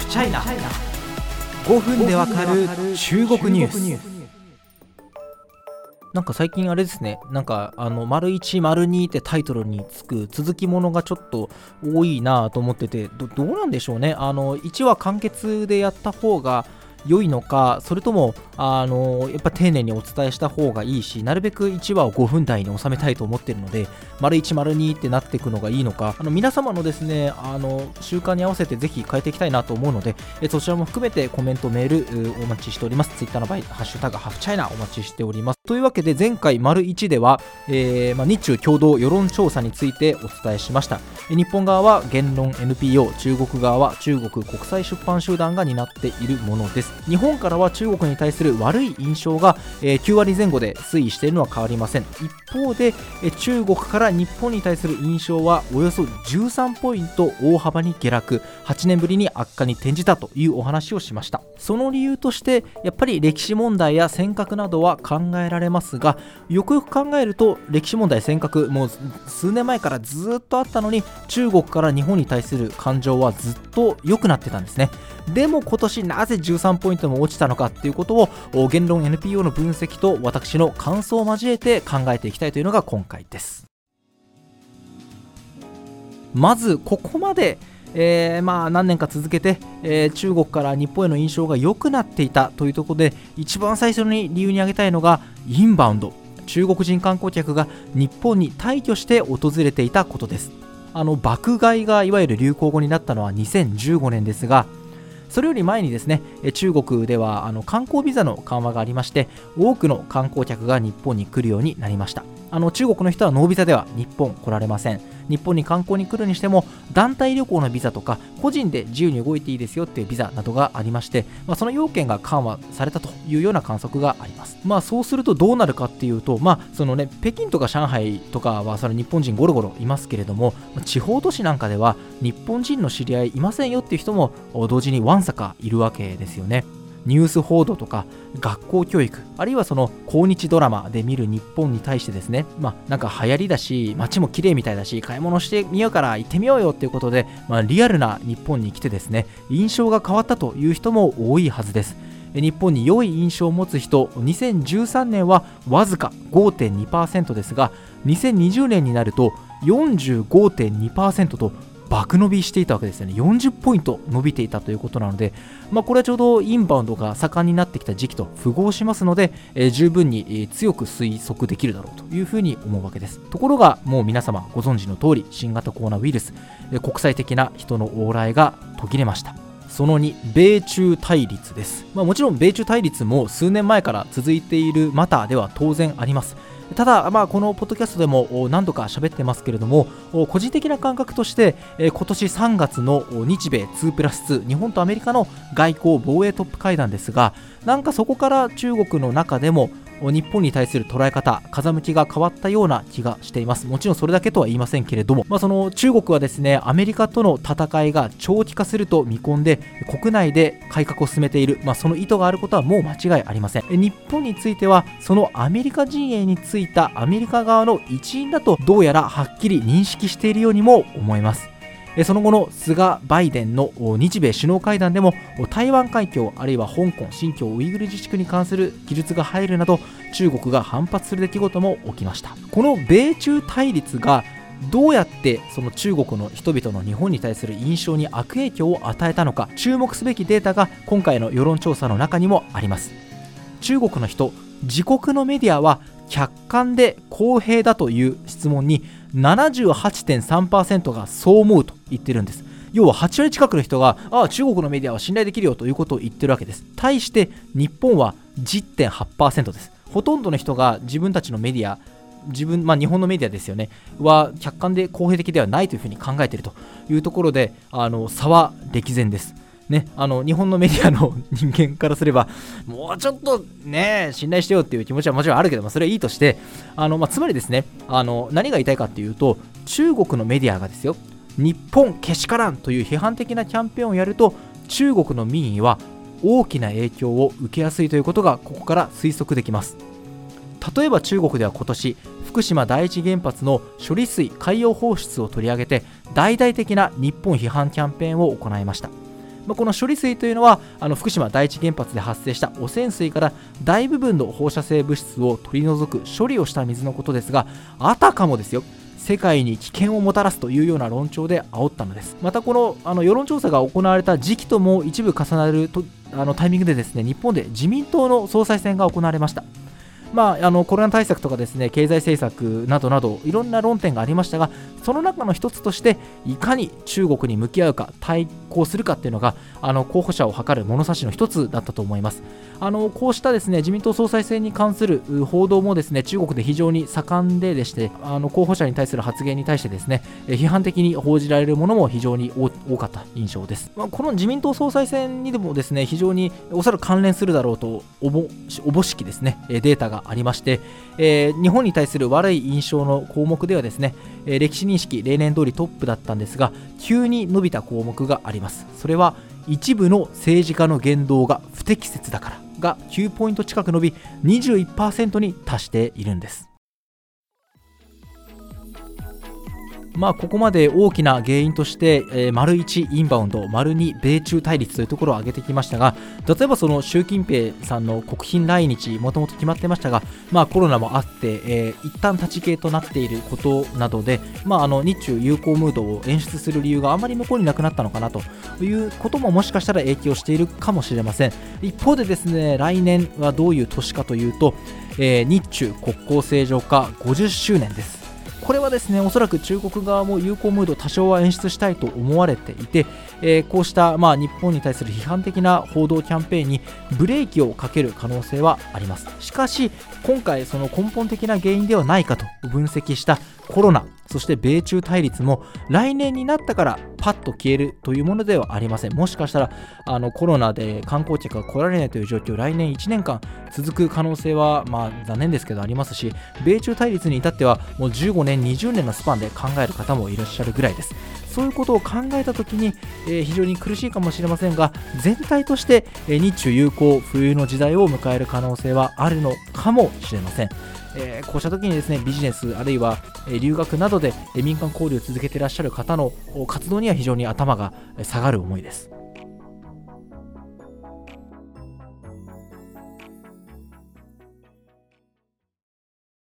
フチャイナ5分でわかる中国ニュース。なんか最近あれですね、なんかあの、丸1、丸2ってタイトルにつく続きものがちょっと多いなと思っててど、どうなんでしょうね。あの、1話完結でやった方が良いのか、それとも、あのやっぱ丁寧にお伝えした方がいいし、なるべく1話を5分台に収めたいと思っているので、丸1、丸2ってなっていくのがいいのか、あの皆様のですね、あの習慣に合わせてぜひ変えていきたいなと思うので、えそちらも含めてコメント、メールお待ちしております。Twitter の場合、ハッシュタグハフチャイナお待ちしております。というわけで、前回、丸1では、えー、まあ、日中共同世論調査についてお伝えしました。日本側は言論 NPO、中国側は中国国際出版集団が担っているものです。日本からは中国に対する悪い印象が、え、9割前後で推移しているのは変わりません。一方で、え、中国から日本に対する印象はおよそ13ポイント大幅に下落。8年ぶりに悪化に転じたというお話をしました。その理由としてやっぱり歴史問題や尖閣などは考えられますがよくよく考えると歴史問題尖閣もう数年前からずっとあったのに中国から日本に対する感情はずっと良くなってたんですね。でも今年なぜ13ポイントも落ちたのかっていうことを言論 NPO の分析と私の感想を交えて考えていきたいというのが今回です。まずここまでえー、まあ何年か続けて、えー、中国から日本への印象が良くなっていたというところで一番最初に理由に挙げたいのがインバウンド。中国人観光客が日本に大挙して訪れていたことです。あの爆買いがいわゆる流行語になったのは2015年ですがそれより前にですね中国ではあの観光ビザの緩和がありまして多くの観光客が日本に来るようになりました。あの中国の人はノービザでは日本来られません。日本に観光に来るにしても団体旅行のビザとか個人で自由に動いていいですよっていうビザなどがありまして、まあ、その要件が緩和されたというような観測があります。まあそうするとどうなるかっていうとまあそのね北京とか上海とかはその日本人ゴロゴロいますけれども地方都市なんかでは日本人の知り合いいませんよっていう人も同時にわんさかいるわけですよね。ニュース報道とか学校教育あるいはその抗日ドラマで見る日本に対してですねまあなんか流行りだし街も綺麗みたいだし買い物してみようから行ってみようよっていうことで、まあ、リアルな日本に来てですね印象が変わったという人も多いはずです。日本に良い印象を持つ人2013年はわずか5.2%ですが2020年になると45.2%と爆伸びしていたわけですよね40ポイント伸びていたということなので、まあ、これはちょうどインバウンドが盛んになってきた時期と符合しますので、えー、十分に、強く推測できるだろうというふうに思うわけですところがもう皆様ご存知の通り新型コロナウイルス、国際的な人の往来が途切れましたその2、米中対立です。まあ、もちろん米中対立も数年前から続いているマターでは当然あります。ただ、まあ、このポッドキャストでも何度か喋ってますけれども個人的な感覚として今年3月の日米2プラス2日本とアメリカの外交防衛トップ会談ですがなんかそこから中国の中でも日本に対する捉え方、風向きが変わったような気がしています。もちろんそれだけとは言いませんけれども、まあ、その中国はですね、アメリカとの戦いが長期化すると見込んで、国内で改革を進めている、まあ、その意図があることはもう間違いありません。日本については、そのアメリカ陣営についたアメリカ側の一員だと、どうやらはっきり認識しているようにも思えます。その後の菅・バイデンの日米首脳会談でも台湾海峡あるいは香港、新疆ウイグル自治区に関する記述が入るなど中国が反発する出来事も起きました。この米中対立がどうやってその中国の人々の日本に対する印象に悪影響を与えたのか注目すべきデータが今回の世論調査の中にもあります。中国の人自国のメディアは客観で公平だという質問に78.3%がそう思うと言ってるんです。要は8割近くの人がああ中国のメディアは信頼できるよということを言ってるわけです。対して日本は10.8%です。ほとんどの人が自分たちのメディア自分、まあ、日本のメディアですよね。は客観で公平的ではないというふうに考えているというところであの差は歴然です。ね、あの日本のメディアの 人間からすれば、もうちょっとね、信頼してよっていう気持ちはもちろんあるけども、それはいいとして、あのまあ、つまりですねあの、何が言いたいかっていうと、中国のメディアがですよ、日本けしからんという批判的なキャンペーンをやると、中国の民意は大きな影響を受けやすいということがここから推測できます。例えば中国では今年福島第一原発の処理水海洋放出を取り上げて大々的な日本批判キャンペーンを行いましたまあ、この処理水というのはあの福島第一原発で発生した汚染水から大部分の放射性物質を取り除く処理をした水のことですがあたかもですよ世界に危険をもたらすというような論調で煽ったのです。またこのあの世論調査が行われた時期とも一部重なるとあのタイミングでですね日本で自民党の総裁選が行われました。まあ、あのコロナ対策とかですね経済政策などなどいろんな論点がありましたがその中の一つとしていかに中国に向き合うか対抗するかっていうのがあの候補者を図る物差しの一つだったと思います。あのこうしたですね自民党総裁選に関する報道もですね中国で非常に盛んででしてあの候補者に対する発言に対してですね批判的に報じられるものも非常に多かった印象です、まあ、この自民党総裁選にでもですね非常におそらく関連するだろうとおぼおぼしきですねデータがありまして、えー、日本に対する悪い印象の項目ではですね、えー、歴史認識例年通りトップだったんですが急に伸びた項目があります。それは一部の政治家の言動が不適切だからが9ポイント近く伸び21%に達しているんです。まあ、ここまで大きな原因として、えー、丸1インバウンド、丸2米中対立というところを挙げてきましたが、例えばその習近平さんの国賓来日、もともと決まってましたが、まあ、コロナもあって、えー、一旦立ち消えとなっていることなどで、まあ、あの日中友好ムードを演出する理由があまり向こうになくなったのかなということももしかしたら影響しているかもしれません。一方でですね、来年はどういう年かというと、えー、日中国交正常化50周年です。これはですねおそらく中国側も友好ムード多少は演出したいと思われていて、えー、こうした、まあ、日本に対する批判的な報道キャンペーンにブレーキをかける可能性はあります。しかし今回その根本的な原因ではないかと分析したコロナそして米中対立も来年になったからパッと消えるというものではありません。もしかしたらあのコロナで観光客が来られないという状況来年1年間続く可能性はまあ残念ですけどありますし米中対立に至ってはもう15年20年のスパンで考える方もいらっしゃるぐらいです。そういうことを考えたときに、えー、非常に苦しいかもしれませんが全体として、えー、日中友好冬の時代を迎える可能性はあるのかもしれません。えー、こうした時にですねビジネスあるいは、留学などで、民間交流を続けていらっしゃる方の活動には非常に頭が下がる思いです。